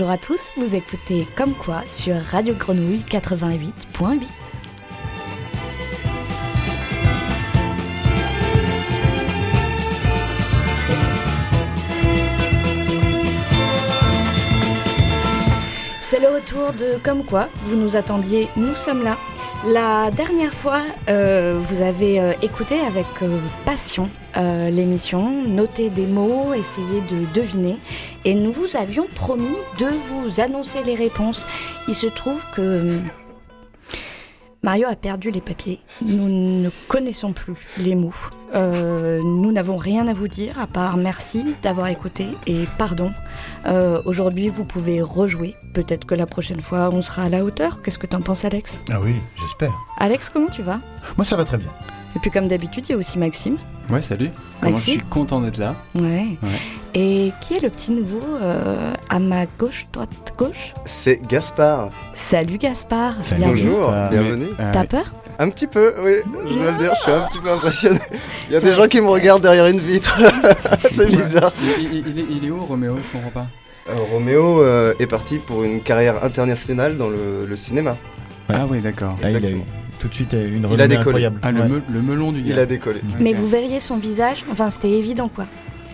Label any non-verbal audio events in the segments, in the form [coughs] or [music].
Bonjour à tous, vous écoutez Comme quoi sur Radio Grenouille 88.8. C'est le retour de Comme quoi, vous nous attendiez, nous sommes là. La dernière fois, euh, vous avez euh, écouté avec euh, passion euh, l'émission, noté des mots, essayé de deviner, et nous vous avions promis de vous annoncer les réponses. Il se trouve que Mario a perdu les papiers. Nous ne connaissons plus les mots. Euh, nous n'avons rien à vous dire à part merci d'avoir écouté et pardon. Euh, Aujourd'hui, vous pouvez rejouer. Peut-être que la prochaine fois, on sera à la hauteur. Qu'est-ce que t'en penses, Alex? Ah oui, j'espère. Alex, comment tu vas? Moi, ça va très bien. Et puis, comme d'habitude, il y a aussi Maxime. Ouais, salut. Comment Maxime je suis content d'être là. Ouais. Ouais. Et qui est le petit nouveau euh, à ma gauche, droite, gauche? C'est Gaspard. Salut Gaspard. Salut, bienvenue. Bonjour, Gaspard. bienvenue. Euh, T'as peur? Un petit peu, oui, je dois le dire, je suis un petit peu impressionné. Il y a des gens qui me regardent derrière une vitre. [laughs] C'est bizarre. il, il- il est, il est où, Roméo? Je comprends pas. Alors, Roméo euh, est parti pour une carrière internationale dans le, le cinéma. Ah, oui, d'accord. Ah, tout de suite une Il a décollé. incroyable. Ah, le, Ouais. me- le melon du Il a décollé. Mais vous verriez son visage, enfin c'était évident quoi.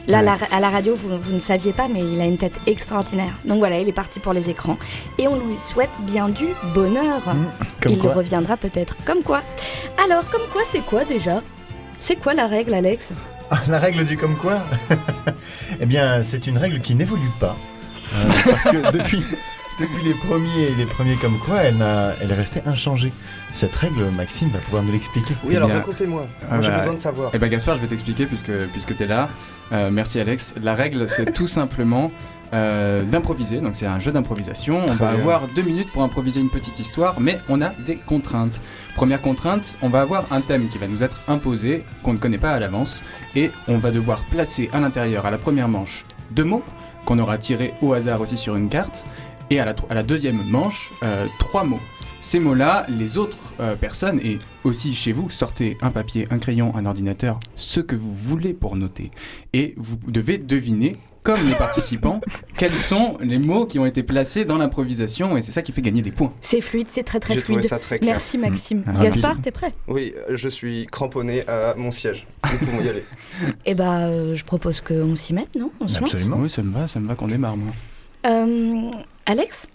Là, Ouais. la- à la radio, vous, vous ne saviez pas, mais il a une tête extraordinaire. Donc voilà, il est parti pour les écrans. Et on lui souhaite bien du bonheur. Mmh, Comme il quoi. reviendra peut-être. Comme quoi Alors, comme quoi, c'est quoi déjà? C'est quoi la règle, Alex? Ah, la règle du comme quoi? [laughs] Eh bien, c'est une règle qui n'évolue pas. Euh, parce que depuis, depuis les premiers les premiers comme quoi, elle, n'a- elle est restée inchangée. Cette règle, Maxime va pouvoir nous l'expliquer. Oui, Eh alors bien, racontez-moi. ah Moi, j'ai bah, besoin de savoir. Eh ben Gaspard, je vais t'expliquer puisque, puisque tu es là. Euh, merci Alex. La règle, c'est tout simplement euh, d'improviser. Donc c'est un jeu d'improvisation. On Très va bien. avoir deux minutes pour improviser une petite histoire, mais on a des contraintes. Première contrainte, on va avoir un thème qui va nous être imposé, qu'on ne connaît pas à l'avance, et on va devoir placer à l'intérieur, à la première manche, deux mots qu'on aura tirés au hasard aussi sur une carte, et à la, tro- à la deuxième manche, euh, trois mots. Ces mots-là, les autres euh, personnes, et aussi chez vous, sortez un papier, un crayon, un ordinateur, ce que vous voulez pour noter. Et vous devez deviner, comme les participants, [laughs] quels sont les mots qui ont été placés dans l'improvisation, et c'est ça qui fait gagner des points. C'est fluide, c'est très très J'ai trouvé fluide. ça très clair. Merci Maxime. Mmh. Gaspard, t'es prêt? Oui, euh, je suis cramponné à mon siège. Nous pouvons y aller. [laughs] Eh bah, euh, je propose qu'on s'y mette, non? On se lance? Absolument. Oui, ça me va, ça me va qu'on démarre, moi. Euh, Alex,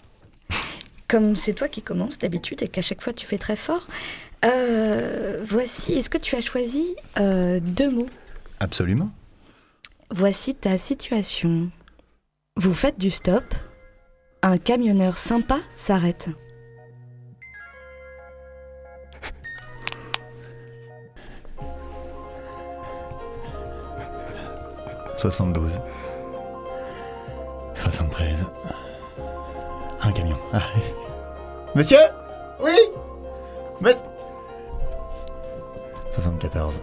comme c'est toi qui commences d'habitude et qu'à chaque fois tu fais très fort, euh, voici, est-ce que tu as choisi euh, deux mots? Absolument. Voici ta situation. Vous faites du stop, un camionneur sympa s'arrête. « 72. 73. Un camion. Ah. [laughs] Monsieur Oui Mais... 74.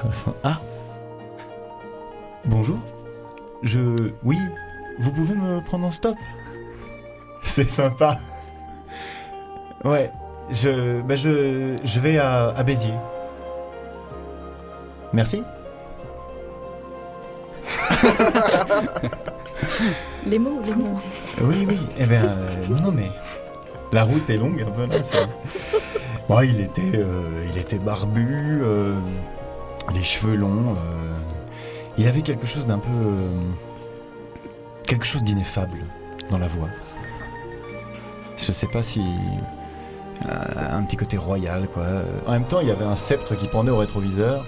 60. [laughs] Ah Bonjour Je... Oui Vous pouvez me prendre en stop [laughs] C'est sympa. Ouais, je... Bah je... Je vais à, à Béziers. Merci. [laughs] Les mots, les mots. Oui, oui. Eh bien, euh, non, mais la route est longue un peu là. il était, euh, il était barbu, euh, les cheveux longs. il avait quelque chose d'un peu, quelque chose d'ineffable dans la voix. Je sais pas si un petit côté royal, quoi. En même temps, il y avait un sceptre qui pendait au rétroviseur.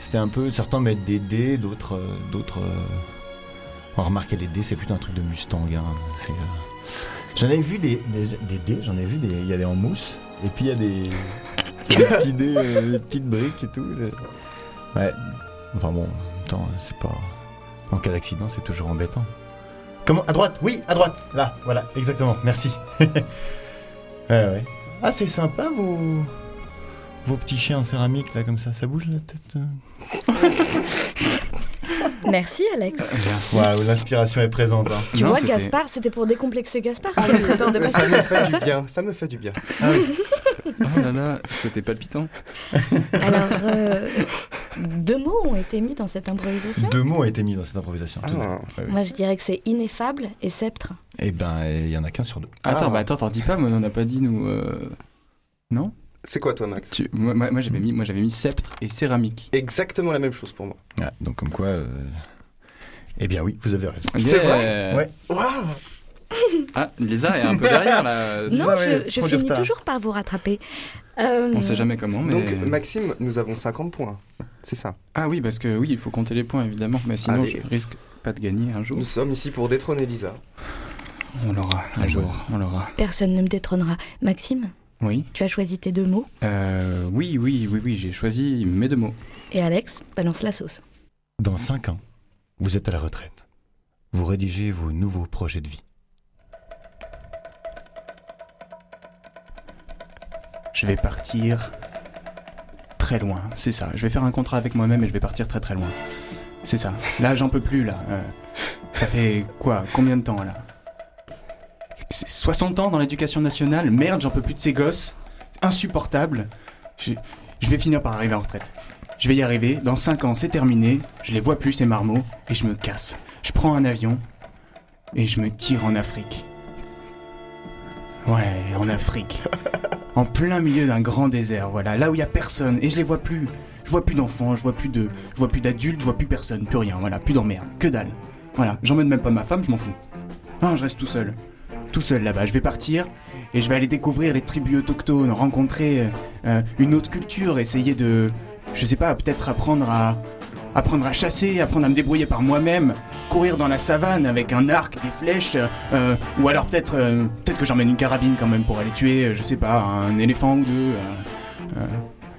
C'était un peu, certains mettent des dés, d'autres, d'autres. Euh, on remarquait les dés, c'est plutôt un truc de Mustang. hein. Euh, J'en ai vu des, des, dés, j'en ai vu des. Il y a des en mousse, et puis il y a des, [laughs] des petits dés, euh, des petites briques et tout. Ouais. Enfin bon, temps, c'est pas. En cas d'accident, c'est toujours embêtant. Comment À droite? Oui, à droite Là, voilà, exactement, merci. [laughs] ouais, ouais. Ah, c'est sympa vos. Vos petits chiens en céramique, là, comme ça, ça bouge la tête euh? [laughs] [laughs] Merci Alex. Waouh, l'inspiration est présente. hein. Tu Non, vois, Gaspard, c'était pour décomplexer Gaspard. a peur de passer. ça me fait du bien, ça me fait du bien. Ah oui. Oh là là, c'était palpitant. Alors, euh, deux mots ont été mis dans cette improvisation? Deux mots ont été mis dans cette improvisation. Ah, Moi, je dirais que c'est ineffable et sceptre. Eh ben, il y en a qu'un sur deux. Attends, Ah. bah attends, t'en dis pas, on n'a pas dit nous. euh, Non? C'est quoi toi, Max Tu- Moi, moi, moi, j'avais mis, moi j'avais mis sceptre et céramique. Exactement la même chose pour moi. Donc comme quoi... euh, Eh bien oui, vous avez raison. C'est vrai Ouais. Waouh Ah, Lisa est un peu derrière là. [laughs] Non, je, finis toujours par vous rattraper. Euh, On sait jamais comment, mais. Donc, Maxime, nous avons 50 points. C'est ça. Ah oui, parce que oui, il faut compter les points évidemment, mais sinon Allez. je risque pas de gagner un jour. Nous sommes ici pour détrôner Lisa. On l'aura un jour, ouais. on l'aura. Personne ne me détrônera. Maxime, Oui. tu as choisi tes deux mots? Euh, oui, oui, oui, oui, j'ai choisi mes deux mots. Et Alex, balance la sauce. Dans cinq ans, vous êtes à la retraite. Vous rédigez vos nouveaux projets de vie. Je vais partir très loin, c'est ça. Je vais faire un contrat avec moi-même et je vais partir très très loin. C'est ça. Là, j'en peux plus, là. Euh, ça fait quoi? Combien de temps, là? 60 ans dans l'éducation nationale Merde, j'en peux plus de ces gosses. Insupportable. Je, je vais finir par arriver en retraite. Je vais y arriver. Dans 5 ans, c'est terminé. Je les vois plus, ces marmots. Et je me casse. Je prends un avion. Et je me tire en Afrique. Ouais, en Afrique. [laughs] En plein milieu d'un grand désert, voilà, là où il y a personne et je les vois plus. Je vois plus d'enfants, je vois plus de, je vois plus d'adultes, je vois plus personne, plus rien, voilà, plus d'emmerde, que dalle. Voilà, j'emmène même pas ma femme, je m'en fous. Non, je reste tout seul. Tout seul là-bas, je vais partir et je vais aller découvrir les tribus autochtones, rencontrer euh, euh, une autre culture, essayer de, je sais pas, peut-être apprendre à, apprendre à chasser, apprendre à me débrouiller par moi-même, courir dans la savane avec un arc, des flèches, euh, ou alors peut-être peut-être que j'emmène une carabine quand même pour aller tuer, je sais pas, un éléphant ou deux.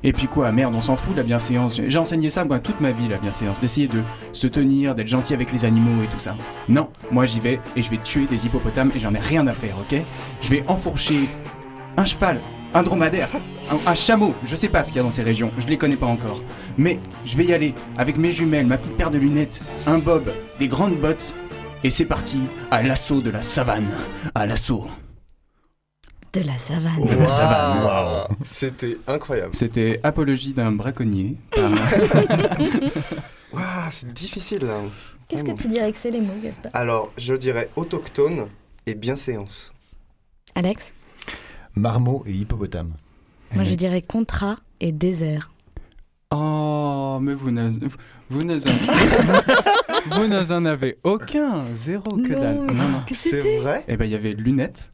Et puis quoi, merde, on s'en fout de la bienséance. J'ai j'ai enseigné ça moi toute ma vie, la bienséance, d'essayer de se tenir, d'être gentil avec les animaux et tout ça. Non, moi j'y vais et je vais tuer des hippopotames et j'en ai rien à faire, ok? Je vais enfourcher un cheval, un dromadaire, un, un chameau, je sais pas ce qu'il y a dans ces régions, je les connais pas encore. Mais je vais y aller avec mes jumelles, ma petite paire de lunettes, un bob, des grandes bottes, et c'est parti à l'assaut de la savane. À l'assaut. De la savane. De la savane. C'était incroyable. C'était Apologie d'un braconnier. par- [laughs] [laughs] c'est difficile là. Qu'est-ce que Vraiment. tu dirais que c'est les mots, Gaspard? Alors, je dirais autochtone et bienséance. Alex? Marmot et hippopotame. Moi, je dirais contrat et désert. Oh, mais vous n'en vous n'en [laughs] vous n'en en avez aucun, zéro que dalle. Non, non. C'est vrai? Eh ben, il y avait lunettes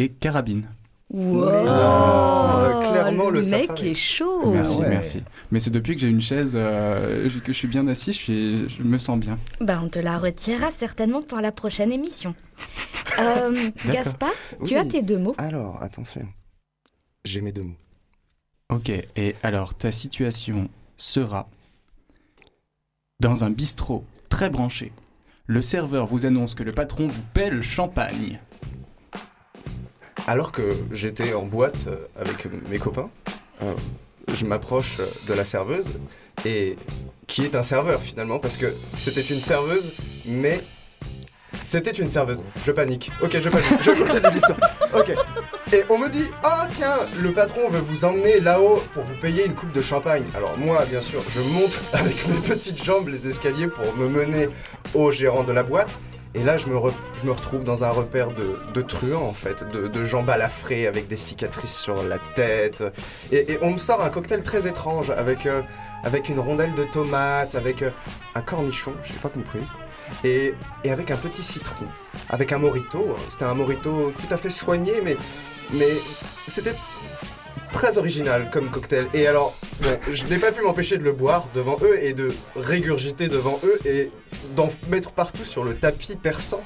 et carabine. Wow. non, clairement, le mec safari. est chaud. merci, ouais. merci. Mais c'est depuis que j'ai une chaise, euh, que je suis bien assis, je, suis- je me sens bien. Bah, on te la retirera certainement pour la prochaine émission. Euh, [laughs] Gaspard, tu Oui. as tes deux mots. Alors, attention. J'ai mes deux mots. Ok, et alors ta situation sera dans un bistrot très branché. Le serveur vous annonce que le patron vous paie le champagne. Alors que j'étais en boîte euh, avec mes copains, euh, je m'approche euh, de la serveuse et qui est un serveur finalement parce que c'était une serveuse mais c'était une serveuse. Je panique. Ok, je panique. Je continue [laughs] l'histoire. Ok. Et on me dit Oh tiens, le patron veut vous emmener là-haut pour vous payer une coupe de champagne. Alors moi, bien sûr, je monte [laughs] avec mes petites jambes les escaliers pour me mener au gérant de la boîte. Et là, je me, je me retrouve dans un repère de, de truands, en fait, de, de gens balafrés avec des cicatrices sur la tête. Et, on me sort un cocktail très étrange avec, euh, avec une rondelle de tomate, avec euh, un cornichon, j'ai pas compris, et, et avec un petit citron, avec un morito. C'était un morito tout à fait soigné, mais, mais c'était très original comme cocktail. Et alors, bon, je n'ai pas pu m'empêcher de le boire devant eux et de régurgiter devant eux et d'en mettre partout sur le tapis persan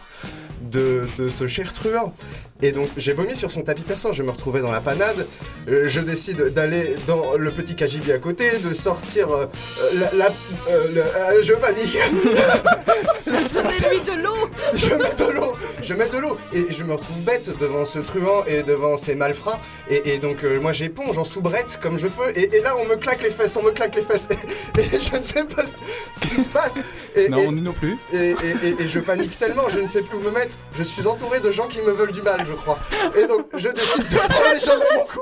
de, de ce cher truand. Et donc j'ai vomi sur son tapis persan, je me retrouvais dans la panade, Euh, je décide d'aller dans le petit cagibi à côté, de sortir euh, la... la- euh, je panique [laughs] Donnez-lui de l'eau [laughs] je mets de l'eau, je mets de l'eau et je me retrouve bête devant ce truand et devant ces malfrats et, et donc euh, moi j'éponge en soubrette comme je peux et, et là on me claque les fesses, on me claque les fesses et, [laughs] et je ne sais pas ce qui se passe et, Non, et- nous non plus. et, et- et- et je panique tellement, je ne sais plus où me mettre. Je suis entouré de gens qui me veulent du mal. je crois. Et donc, je décide de prendre les jambes à mon cou.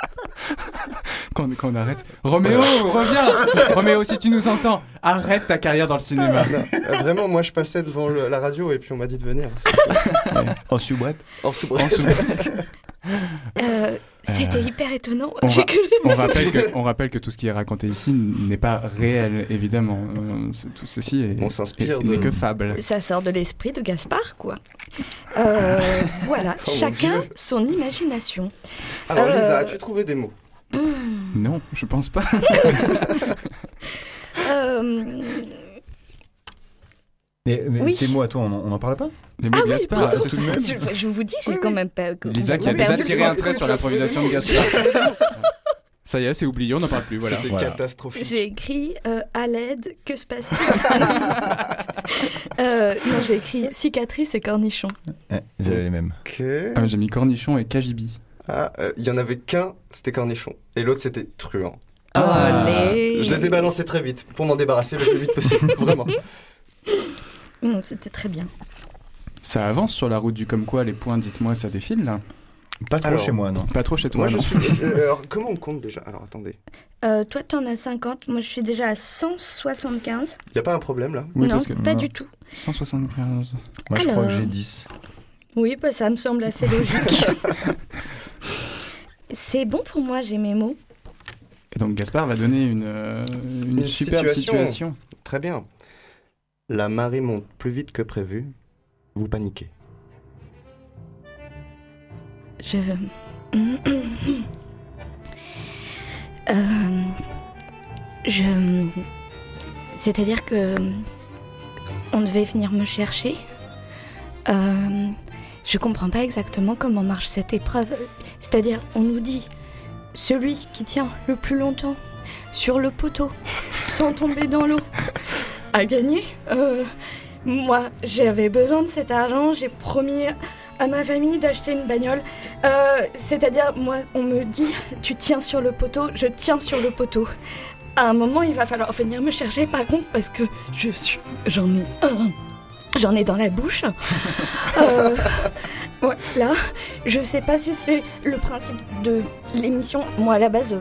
[laughs] Qu'on qu'on arrête. Roméo, reviens Roméo, si tu nous entends, arrête ta carrière dans le cinéma. Non, euh, vraiment, moi, je passais devant le- la radio et puis on m'a dit de venir. En soubrette En soubrette. En Euh, C'était Euh, hyper étonnant. on [laughs] le- On rappelle, que, on rappelle que tout ce qui est raconté ici n'est pas réel, évidemment. Euh, Tout ceci est, On s'inspire est- de- n'est que fable. Ça sort de l'esprit de Gaspard, quoi. Euh, [laughs] voilà, Oh chacun son imagination. Alors, Euh, Lisa, as-tu trouvé des mots? Non, je pense pas. [laughs] Mais, mais Oui. tes mots à toi, on en, on en parle pas Les mots Ah de oui, Gaspard, pardon, c'est ça. je, je vous dis, j'ai quand même pas. Lisa qui a déjà tiré un trait sur l'improvisation de Gaspard. [laughs] Ça y est, c'est oublié, on n'en parle plus. Voilà. C'était Voilà. catastrophique. J'ai écrit euh, à l'aide, que se passe-t-il? [laughs] Euh, Non, j'ai écrit cicatrice et cornichon. Ouais, J'avais les mêmes. Ok. Ah, J'ai mis cornichon et kajibi. Ah, euh, il y en avait qu'un, c'était cornichon. Et l'autre, c'était truand. Ah. Allez. Je les ai balancés très vite pour m'en débarrasser le plus vite possible. [laughs] Vraiment. C'était très bien. Ça avance sur la route du comme quoi, les points, dites-moi, ça défile là? Pas trop Alors. chez moi, non. Pas trop chez toi, Moi, je suis. euh, [laughs] alors, comment on compte déjà? Alors, attendez. Euh, toi, t'en as 50. Moi, je suis déjà à 175. Il a pas un problème là? Oui, non, parce que pas du tout. 175. Moi, je crois que Alors. j'ai 10. Oui, bah, ça me semble assez logique. [laughs] C'est bon pour moi, j'ai mes mots. Et donc Gaspard va donner une, euh, une, Une superbe situation. situation. Très bien. La marée monte plus vite que prévu. Vous paniquez. Je. Euh, je. C'est-à-dire que. On devait venir me chercher. Euh, je comprends pas exactement comment marche cette épreuve. C'est-à-dire, on nous dit celui qui tient le plus longtemps sur le poteau [laughs] sans tomber dans l'eau a gagné. Euh, moi, j'avais besoin de cet argent. J'ai promis à ma famille d'acheter une bagnole. Euh, C'est-à-dire, moi, on me dit, tu tiens sur le poteau, je tiens sur le poteau. À un moment, il va falloir venir me chercher, par contre, parce que je suis, j'en ai un, j'en ai dans la bouche. [laughs] Euh, ouais, là, je sais pas si c'est le principe de l'émission. Moi, à la base,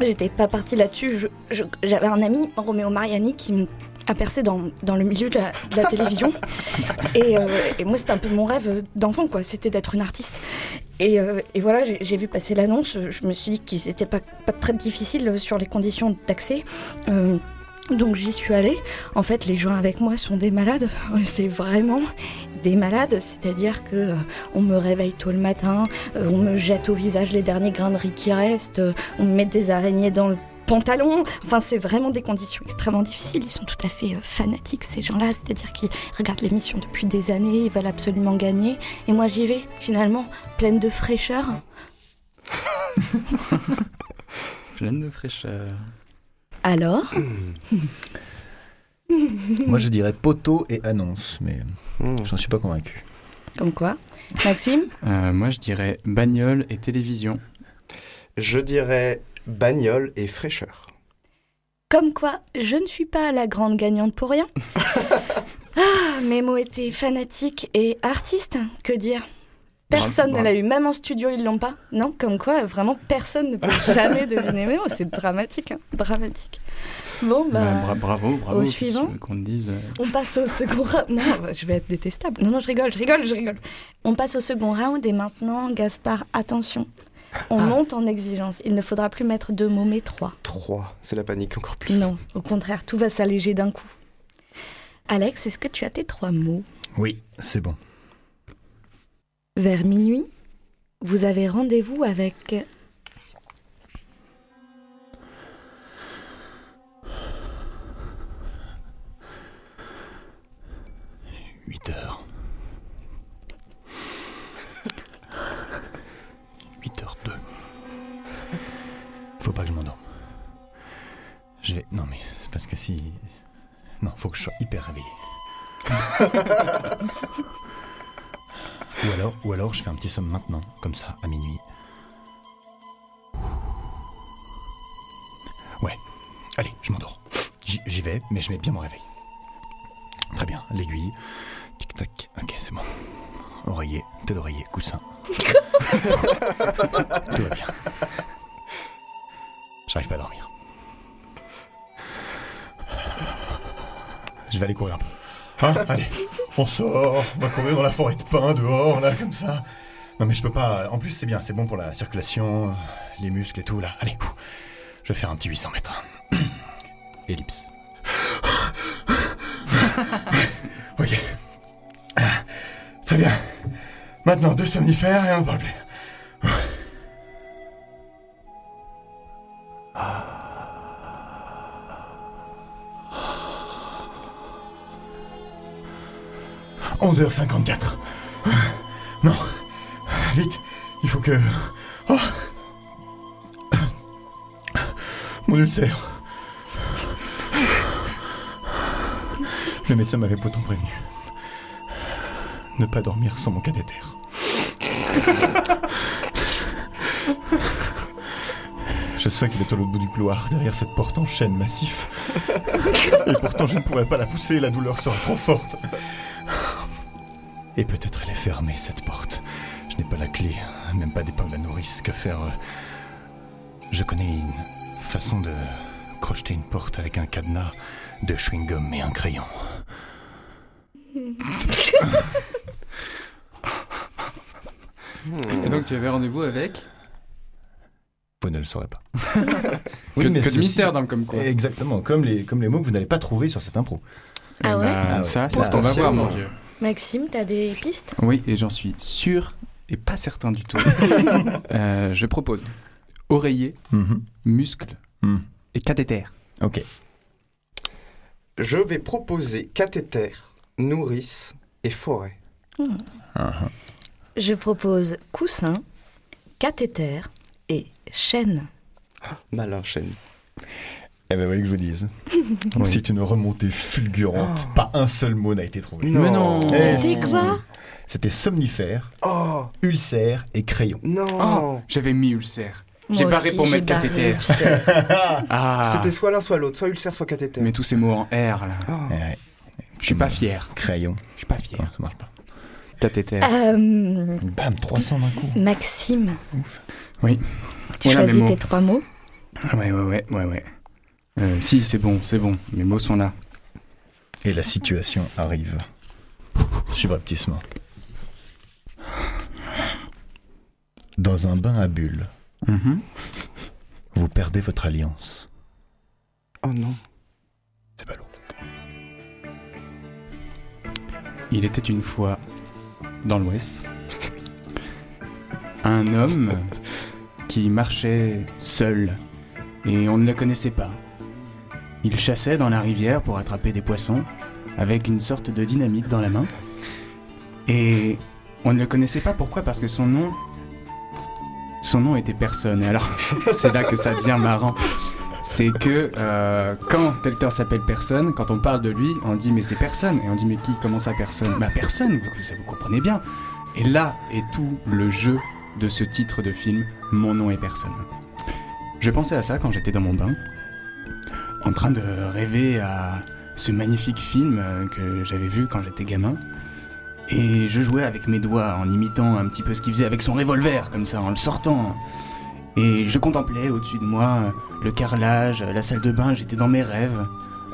j'étais pas partie là-dessus. J'avais un ami, Roméo Mariani, qui a percé dans, dans le milieu de la, de la télévision. [laughs] Et, euh, et moi, c'était un peu mon rêve d'enfant, quoi. C'était d'être une artiste. Et, euh, et voilà, j'ai vu passer l'annonce. Je me suis dit que c'était pas, pas très difficile sur les conditions d'accès. Euh, donc j'y suis allée. En fait, les gens avec moi sont des malades. [laughs] C'est vraiment des malades. C'est-à-dire que euh, on me réveille tôt le matin, euh, on me jette au visage les derniers grains de riz qui restent, euh, on me met des araignées dans le pantalon. Enfin, c'est vraiment des conditions extrêmement difficiles. Ils sont tout à fait euh, fanatiques, ces gens-là. C'est-à-dire qu'ils regardent l'émission depuis des années, ils veulent absolument gagner. Et moi, j'y vais, finalement, pleine de fraîcheur. [laughs] Pleine de fraîcheur. Alors [coughs] Moi, je dirais poteau et annonce, mais Hmm. j'en suis pas convaincu. Comme quoi Maxime Euh, moi, je dirais bagnole et télévision. Je dirais bagnole et fraîcheur. Comme quoi, je ne suis pas la grande gagnante pour rien. [laughs] ah, mes mots étaient fanatiques et artistes, que dire Personne ne l'a eu, même en studio ils l'ont pas. Non, comme quoi, vraiment personne ne peut [laughs] jamais deviner mes mots. C'est dramatique, hein, dramatique. Bon, bah, Bah, bra- bravo, bravo. au suivant. Qu'on te dise. euh, on passe au second round. Non, bah, je vais être détestable. Non, non, je rigole, je rigole, je rigole. On passe au second round et maintenant, Gaspard, attention. On monte en exigence. Il ne faudra plus mettre deux mots, mais trois. 3. C'est la panique encore plus. Non, au contraire, tout va s'alléger d'un coup. Alex, est-ce que tu as tes trois mots? Oui, c'est bon. Vers minuit, vous avez rendez-vous avec... Huit heures. Non, mais c'est parce que si. Non, faut que je sois hyper réveillé. [laughs] ou, alors, ou alors, je fais un petit somme maintenant, comme ça, à minuit. Ouais. Allez, je m'endors. J'y vais, mais je mets bien mon réveil. Très bien, l'aiguille. Tic tac. Ok, c'est bon. oreiller, tête d'oreiller, coussin. [laughs] Tout va bien. J'arrive pas à dormir. Je vais aller courir un peu. Hein Allez, on sort, on va courir dans la forêt de pins dehors, là, comme ça. Non mais je peux pas. En plus, c'est bien, c'est bon pour la circulation, les muscles et tout, là. Allez, ouh. je vais faire un petit 800 mètres. [clears throat] Ellipse. ok. Très bien. Maintenant, deux somnifères et on ne 11h54. Non. Vite. Il faut que... Oh. Mon ulcère. Le médecin m'avait pourtant prévenu. Ne pas dormir sans mon cathéter. Je sais qu'il est l'autre bout du couloir, derrière cette porte en chêne massif. Et pourtant, je ne pourrais pas la pousser, la douleur sera trop forte. Et peut-être elle est fermée, cette porte. Je n'ai pas la clé, même pas d'épingle à nourrice. Que faire euh, Je connais une façon de crocheter une porte avec un cadenas, de chewing-gum et un crayon. Et donc tu avais rendez-vous avec Vous ne le saurez pas. [laughs] Que, mais que de mystère dans le comme quoi. Exactement, comme les, comme les mots que vous n'allez pas trouver sur cette impro. Ah ouais ben, Ah ouais. Ça, c'est ce qu'on va voir, mon vieux. Maxime, t'as des pistes? Oui, et j'en suis sûr et pas certain du tout. [laughs] Euh, je propose oreiller, Mhm. muscle Hmm. et cathéter. Ok. Je vais proposer cathéter, nourrice et forêt. Uh-huh. Je propose coussin, cathéter et chaîne. Malin chêne. Eh ben, vous voyez que je vous dise. Oui. [laughs] C'est une remontée fulgurante. Pas un seul mot n'a été trouvé. Mais non. C'était quoi C'était somnifère, Oh ulcère et crayon. non Oh, j'avais mis ulcère. J'ai barré aussi, pour mettre barré cathéter. [laughs] Ah, C'était soit l'un soit l'autre, soit ulcère, soit cathéter. mais tous ces mots en R là. Oh. Eh ouais, Je suis pas fier. Crayon. Je suis pas fier. ça marche pas. Cathéter. Euh, Bam, 300 d'un coup. Maxime. Oui. Tu Voilà choisis tes trois mots Ouais, ouais, ouais, ouais, ouais. Euh, si, c'est bon, c'est bon. Mes mots sont là. Et la situation arrive. Subrepticement. Dans un bain à bulles, Mhm. vous perdez votre alliance. Oh non. C'est pas lourd. Il était une fois dans l'Ouest un homme qui marchait seul et on ne le connaissait pas. Il chassait dans la rivière pour attraper des poissons avec une sorte de dynamite dans la main. Et on ne le connaissait pas pourquoi? Parce que son nom son nom était personne. Alors [laughs] c'est là que ça devient marrant. C'est que euh, quand quelqu'un s'appelle personne, quand on parle de lui, on dit mais c'est personne. Et on dit mais qui Comment ça personne? Bah personne, vous, vous comprenez bien. Et là est tout le jeu de ce titre de film, Mon nom est personne. Je pensais à ça quand j'étais dans mon bain, en train de rêver à ce magnifique film euh, que j'avais vu quand j'étais gamin. Et je jouais avec mes doigts en imitant un petit peu ce qu'il faisait avec son revolver, comme ça, en le sortant. Et je contemplais au-dessus de moi euh, le carrelage, la salle de bain, j'étais dans mes rêves,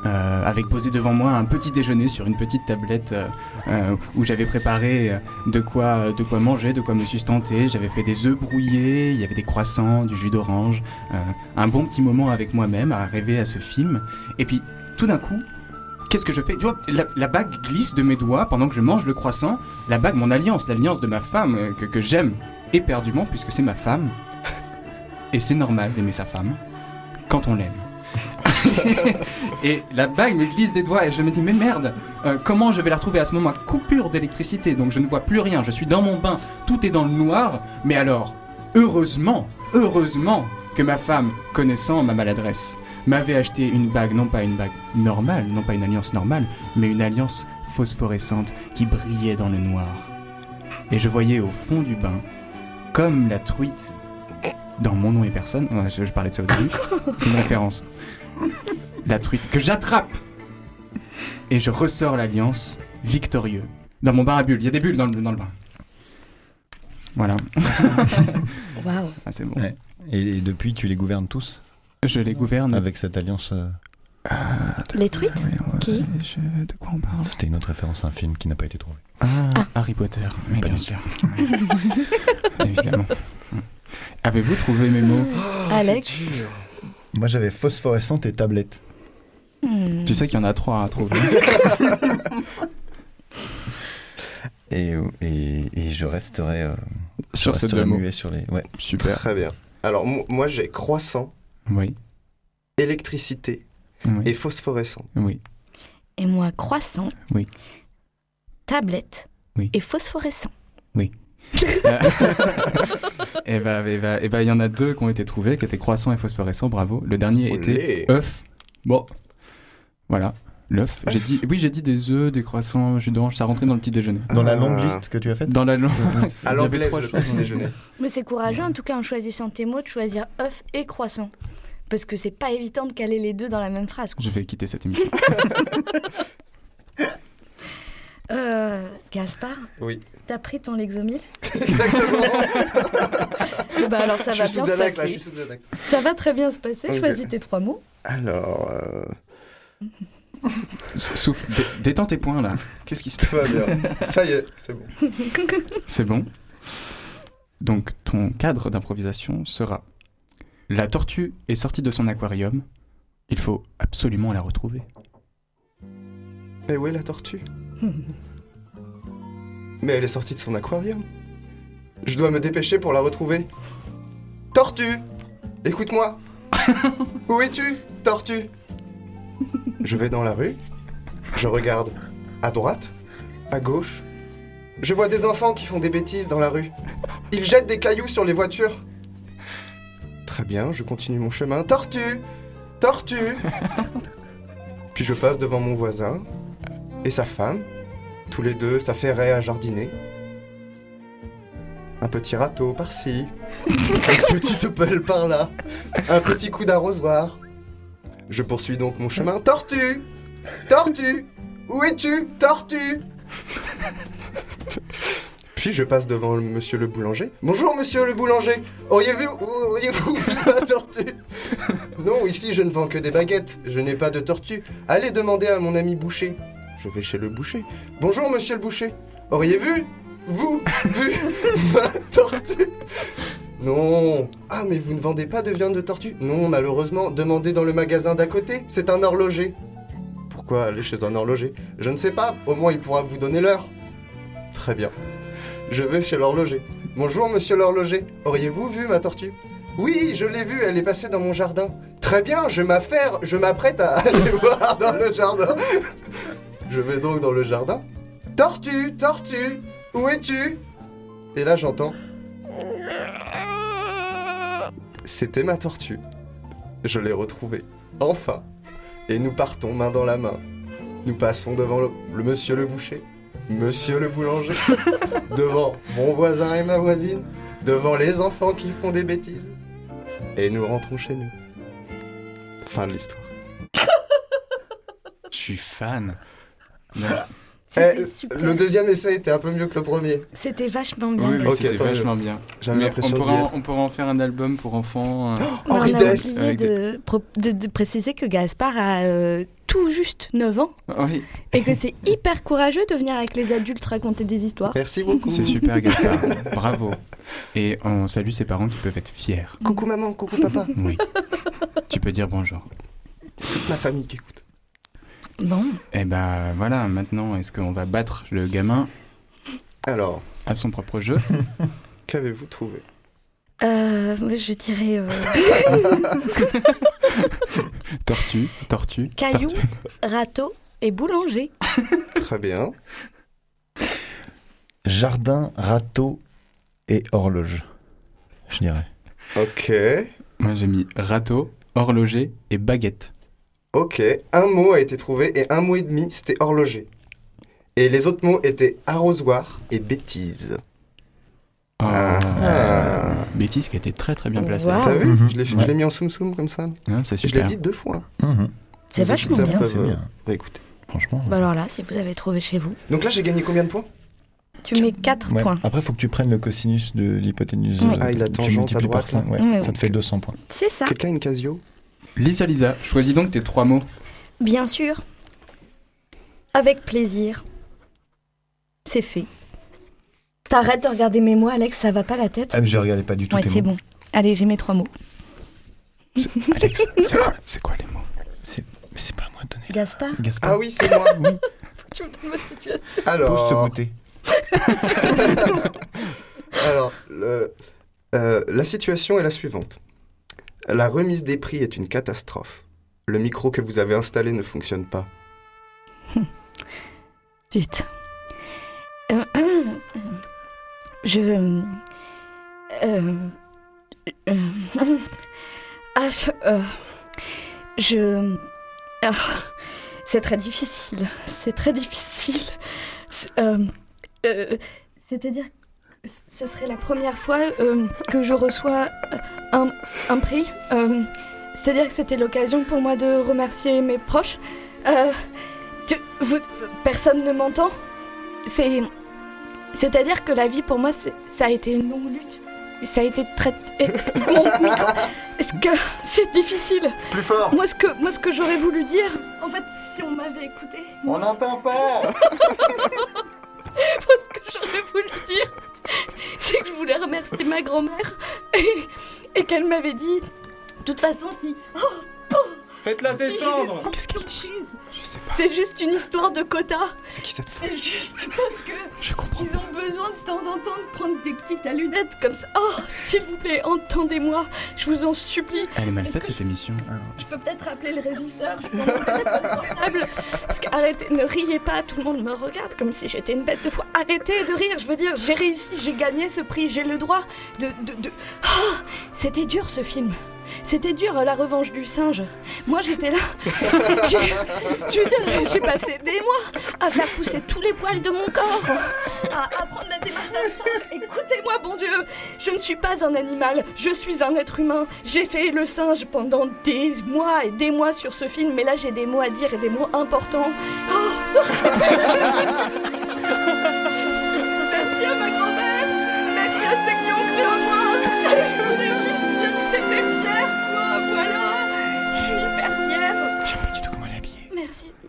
euh, avec posé devant moi un petit déjeuner sur une petite tablette euh, euh, où j'avais préparé euh, de quoi, de quoi manger, de quoi me sustenter. J'avais fait des œufs brouillés, il y avait des croissants, du jus d'orange, euh, un bon petit moment avec moi-même à rêver à ce film. Et puis tout d'un coup, qu'est-ce que je fais? La, la bague glisse de mes doigts pendant que je mange le croissant. La bague, mon alliance, l'alliance de ma femme euh, que, que j'aime éperdument puisque c'est ma femme. Et c'est normal d'aimer sa femme quand on l'aime. Et la bague me glisse des doigts et je me dis mais merde, euh, comment je vais la retrouver à ce moment? Coupure d'électricité, donc je ne vois plus rien, je suis dans mon bain, tout est dans le noir, mais alors, heureusement, heureusement que ma femme, connaissant ma maladresse, m'avait acheté une bague, non pas une bague normale, non pas une alliance normale, mais une alliance phosphorescente qui brillait dans le noir. Et je voyais au fond du bain, comme la truite dans Mon nom et personne, je parlais de ça au début, c'est une référence. La truite que j'attrape et je ressors l'alliance victorieux. Dans mon bain à bulles, il y a des bulles dans le, dans le bain. Voilà. [laughs] Waouh. Ah, c'est bon. Ouais. Et, et depuis, tu les gouvernes tous Je les gouverne. avec cette alliance. euh, Les truites Ouais, ouais, Qui je- De quoi on parle C'était une autre référence à un film qui n'a pas été trouvé. Ah, Ah. Harry Potter. Mais bien sûr. [laughs] Évidemment. [laughs] Avez-vous trouvé mes mots? Alex Moi, j'avais phosphorescente et tablette. Hmm. Tu sais qu'il y en a trois à trouver. [laughs] Et, et, et je resterai, euh, Sur je ces resterai deux mots. muet sur les. Ouais. Super. Très bien. Alors, mo- moi, j'ai croissant, Oui. électricité Oui. et phosphorescent. Oui. Et moi, croissant. Oui. Tablette. Oui. Et phosphorescent. Euh, et bah, et bah, et bah, il y en a deux qui ont été trouvés, qui étaient croissant et phosphorescent. Bravo. Le dernier était œuf. Bon. Voilà. L'œuf. J'ai dit, oui, j'ai dit des œufs, des croissants, jus d'orange. Ça rentrait dans le petit déjeuner. Dans la longue liste que tu as faite Dans la langue. [laughs] À Il y avait l'anglaise, trois le petit déjeuner. Mais c'est courageux en tout cas en choisissant tes mots de choisir œuf et croissant. Parce que c'est pas évident de caler les deux dans la même phrase. quoi. Je vais quitter cette émission. [laughs] Euh, Gaspard, Oui. t'as pris ton Lexomil [laughs] Exactement. Bah alors ça je va suis bien sous se Xanax, là, je passer. suis. Ça va très bien se passer. Ok. Choisis tes trois mots. Alors, euh, Souffle. Dé- détends tes poings là. Qu'est-ce qui se passe tout va bien. Ça y est, c'est bon. [laughs] C'est bon. Donc ton cadre d'improvisation sera La tortue est sortie de son aquarium. Il faut absolument la retrouver. Mais où est la tortue? [laughs] Mais elle est sortie de son aquarium. Je dois me dépêcher pour la retrouver. Tortue Écoute-moi [laughs] Où es-tu, tortue? Je vais dans la rue. Je regarde à droite, à gauche. Je vois des enfants qui font des bêtises dans la rue. Ils jettent des cailloux sur les voitures. Très bien, je continue mon chemin. Tortue Tortue [laughs] Puis je passe devant mon voisin et sa femme. Tous les deux s'affairaient à jardiner. Un petit râteau par-ci, [laughs] une petite pelle par-là, un petit coup d'arrosoir. Je poursuis donc mon chemin. Tortue Tortue Où es-tu, tortue Puis je passe devant le monsieur le boulanger. Bonjour monsieur le boulanger Auriez-vous auriez-vous vu la tortue? Non, ici je ne vends que des baguettes. Je n'ai pas de tortue. Allez demander à mon ami boucher. Je vais chez le boucher. Bonjour monsieur le boucher. Auriez vu Vous vu [laughs] ma tortue Non. Ah mais vous ne vendez pas de viande de tortue? Non, malheureusement. Demandez dans le magasin d'à côté. C'est un horloger. Pourquoi aller chez un horloger? Je ne sais pas. Au moins il pourra vous donner l'heure. Très bien. Je vais chez l'horloger. Bonjour monsieur l'horloger. Auriez-vous vu ma tortue? Oui, je l'ai vue. Elle est passée dans mon jardin. Très bien. Je m'affaire. Je m'apprête à [laughs] aller voir dans le jardin. Je vais donc dans le jardin. Tortue, tortue, où es-tu? Et là j'entends. C'était ma tortue. Je l'ai retrouvée. Enfin. Et nous partons main dans la main. Nous passons devant le, le monsieur le boucher, monsieur le boulanger, [laughs] devant mon voisin et ma voisine, devant les enfants qui font des bêtises. Et nous rentrons chez nous. Fin de l'histoire. Je suis fan. Eh, le deuxième essai était un peu mieux que le premier. C'était vachement bien. Oui, c'était vachement bien. J'avais l'impression on pourra en faire un album pour enfants. euh. On Henri Dess, de, pro- de- de préciser que Gaspard a euh, tout juste 9 ans Oui, et que c'est hyper courageux de venir avec les adultes raconter des histoires. Merci beaucoup. c'est super Gaspard. Bravo. Et on salue ses parents qui peuvent être fiers. Coucou maman, coucou papa, Oui. tu peux dire bonjour. toute ma famille qui écoute. Bon, Et ben voilà, maintenant, est-ce qu'on va battre le gamin Alors, à son propre jeu [laughs] qu'avez-vous trouvé euh, je dirais euh, [laughs] Tortue, tortue, caillou, tortue. [laughs] râteau et boulanger. Très bien. Jardin, râteau et horloge. Je dirais. Ok. Moi j'ai mis râteau, horloger et baguette. Ok. Un mot a été trouvé et un mot et demi, c'était horloger. Et les autres mots étaient arrosoir et bêtise. Oh, Ah. Bêtise qui a été très très bien placée. Wow. T'as vu. Je l'ai je Ouais. l'ai mis en soum soum comme ça. Hein, c'est Je l'ai super. dit deux fois. Mhm. C'est Les vachement bien. peuvent, C'est euh, bien. réécouter. Franchement. Bah alors là, si vous avez trouvé chez vous. Donc là, j'ai gagné combien de points Tu mets 4 Ouais. points. Après, il faut que tu prennes le cosinus de l'hypoténuse. Oui. euh, Ah, et la tu tangente à droite, par cinq, là. ouais, Ouais, ça ouais. te fait 200 points. C'est ça. Quelqu'un a une Casio Lisa Lisa, choisis donc tes trois mots. Bien sûr. Avec plaisir. C'est fait. T'arrêtes de regarder mes mots, Alex, ça va pas la tête Ah, mais je regardais pas du tout Ouais, tes c'est mots. bon. Allez, j'ai mes trois mots. Alex, c'est quoi, c'est quoi les mots? C'est- Mais c'est pas à moi de donner. Gaspard, Gaspard. Ah oui, c'est moi. [laughs] oui. tu me donnes votre situation. Pose Alors, ce goûter. [laughs] alors le- euh, la situation est la suivante. La remise des prix est une catastrophe. Le micro que vous avez installé ne fonctionne pas. [laughs] Zut. Euh, je. euh, euh, ah, je. ah, c'est très difficile. C'est très difficile. C'est, C'est-à-dire ce serait la première fois euh, que je reçois un, un prix. Euh, C'est-à-dire que c'était l'occasion pour moi de remercier mes proches. Euh, tu- vous- personne ne m'entend. C'est, c'est-à-dire que la vie pour moi, ça a été une longue lutte. Ça a été très. mon micro- Est-ce que c'est difficile? Plus fort Moi, ce que, moi, ce que j'aurais voulu dire, en fait, si on m'avait écouté, On n'entend pas [laughs] moi, ce que j'aurais voulu dire, [laughs] c'est que je voulais remercier ma grand-mère et, qu'elle m'avait dit, de toute façon, si. Faites-la descendre Qu'est-ce qu'elle dit Je sais pas, C'est juste une histoire de quota. C'est qui cette femme C'est juste [laughs] parce que. je comprends. Ils ont besoin de temps en temps de prendre des petites allunettes comme ça. Oh, s'il vous plaît, entendez-moi. Je vous en supplie. Elle est mal faite cette émission. Je peux peut-être appeler le régisseur. Je mon portable. Parce qu'arrêtez, ne riez pas. Tout le monde me regarde comme si j'étais une bête de foie. Arrêtez de rire. Je veux dire, j'ai réussi, j'ai gagné ce prix. J'ai le droit de. de, de... Ah, C'était dur ce film. C'était dur, la revanche du singe. Moi, j'étais là. J'ai- passé des mois à faire pousser tous les poils de mon corps, à apprendre la démarche. Écoutez-moi, bon Dieu, je ne suis pas un animal, je suis un être humain. J'ai fait le singe pendant des mois et des mois sur ce film, mais là, j'ai des mots à dire et des mots importants. Oh [laughs]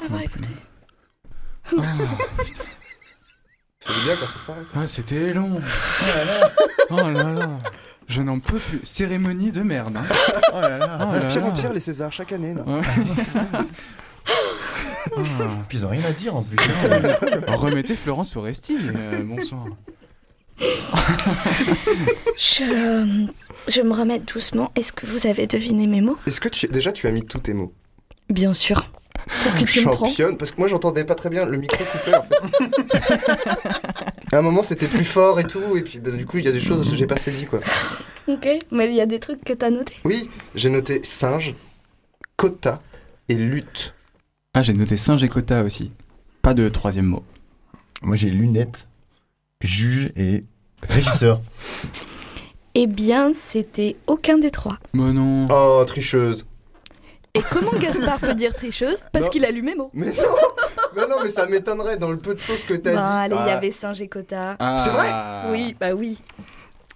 De m'avoir écouté. C'est bien quand ça s'arrête. Ah, c'était long. Oh là là. Oh là là. Je n'en peux plus. Cérémonie de merde. hein. [laughs] Oh là là. Oh C'est de pire en pire les Césars chaque année. non Ouais. [laughs] Ah. Puis ils ont rien à dire en plus. hein. [laughs] Remettez Florence Foresti, euh, bon sang. Je, je me remets doucement. Est-ce que vous avez deviné mes mots? Est-ce que tu déjà tu as mis tous tes mots? Bien sûr. Pour qui tu me prends Championne Parce que moi j'entendais pas très bien le micro coupé en fait. à un moment c'était plus fort et tout et puis bah, du coup il y a des choses que j'ai pas saisi quoi. Ok, mais il y a des trucs que t'as notés? Oui, j'ai noté singe, quota et lutte. Ah, j'ai noté singe et quota aussi. Pas de troisième mot. Moi j'ai lunettes, juge et régisseur. Eh bien, c'était aucun des trois. Mais non. Oh tricheuse. Et comment Gaspard peut dire tricheuse Parce qu'il a lu mes mots. Mais non, mais non mais ça m'étonnerait dans le peu de choses que t'as dit. allez, il y Ah. avait singe et. Ah. C'est vrai Oui, bah oui.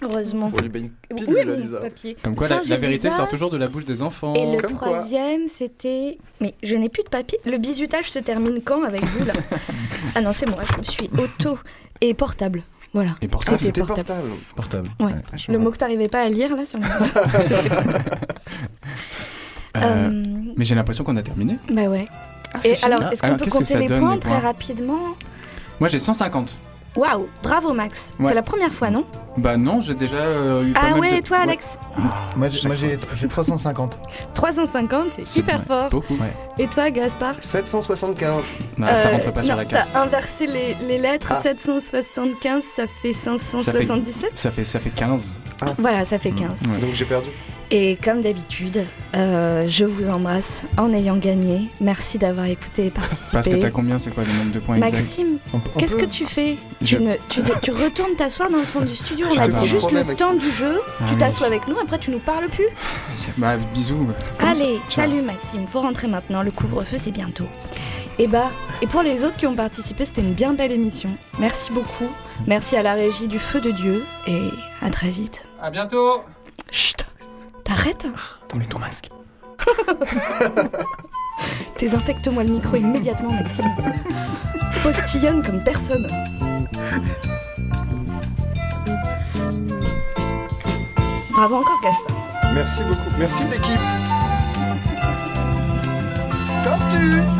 Heureusement. On lui met une Oui, pilule mon Lisa. papier. Comme quoi, la, vérité Lisa. sort toujours de la bouche des enfants. Et le Comme troisième, c'était. Mais je n'ai plus de papier. Le bizutage se termine quand avec vous là? [laughs] Ah non, c'est moi. Je me suis auto et portable. Voilà. Et pour Ah C'était portable. portable. Portable. Ouais. Ah, Le mot que t'arrivais pas à lire là sur le. [laughs] euh, Euh, Mais j'ai l'impression qu'on a terminé. Bah ouais. Ah, Et alors, est-ce qu'on peut compter ça les donne, points les très rapidement Moi, j'ai 150. Waouh, bravo Max. Ouais. C'est la première fois, non Bah non, j'ai déjà euh, eu pas Ah mal ouais, de... et toi Alex Moi j'ai moi, j'ai j'ai 350. 350, [laughs] c'est ouais, fort. Beaucoup. Et toi Gaspard 775. Bah, ça Euh, rentre pas sur non, la carte. T'as inversé les, les lettres, Ah. 775, ça fait 577. Ça fait, ça fait 15. Voilà, ça fait 15. Ouais. Donc j'ai perdu. Et comme d'habitude, euh, je vous embrasse en ayant gagné. Merci d'avoir écouté et participé. Parce que t'as combien C'est quoi le nombre de points exact Maxime, qu'est-ce que tu fais Je- tu, ne- tu, tu retournes t'asseoir dans le fond du studio. On a dit juste le Maxime. temps du jeu. Ah tu oui. t'assois avec nous, après tu nous parles plus. Bah bisous. Comment Allez, ça- salut Maxime, faut rentrer maintenant. Le couvre-feu c'est bientôt. Et bah, et pour les autres qui ont participé, c'était une bien belle émission. Merci beaucoup. Merci à la régie du Feu de Dieu et à très vite. À bientôt Chut T'arrêtes Donne-lui ton masque. [laughs] Désinfecte-moi le micro immédiatement, Maxime. Postillonne comme personne. Bravo encore, Gaspard. Merci beaucoup. Merci l'équipe. Tortue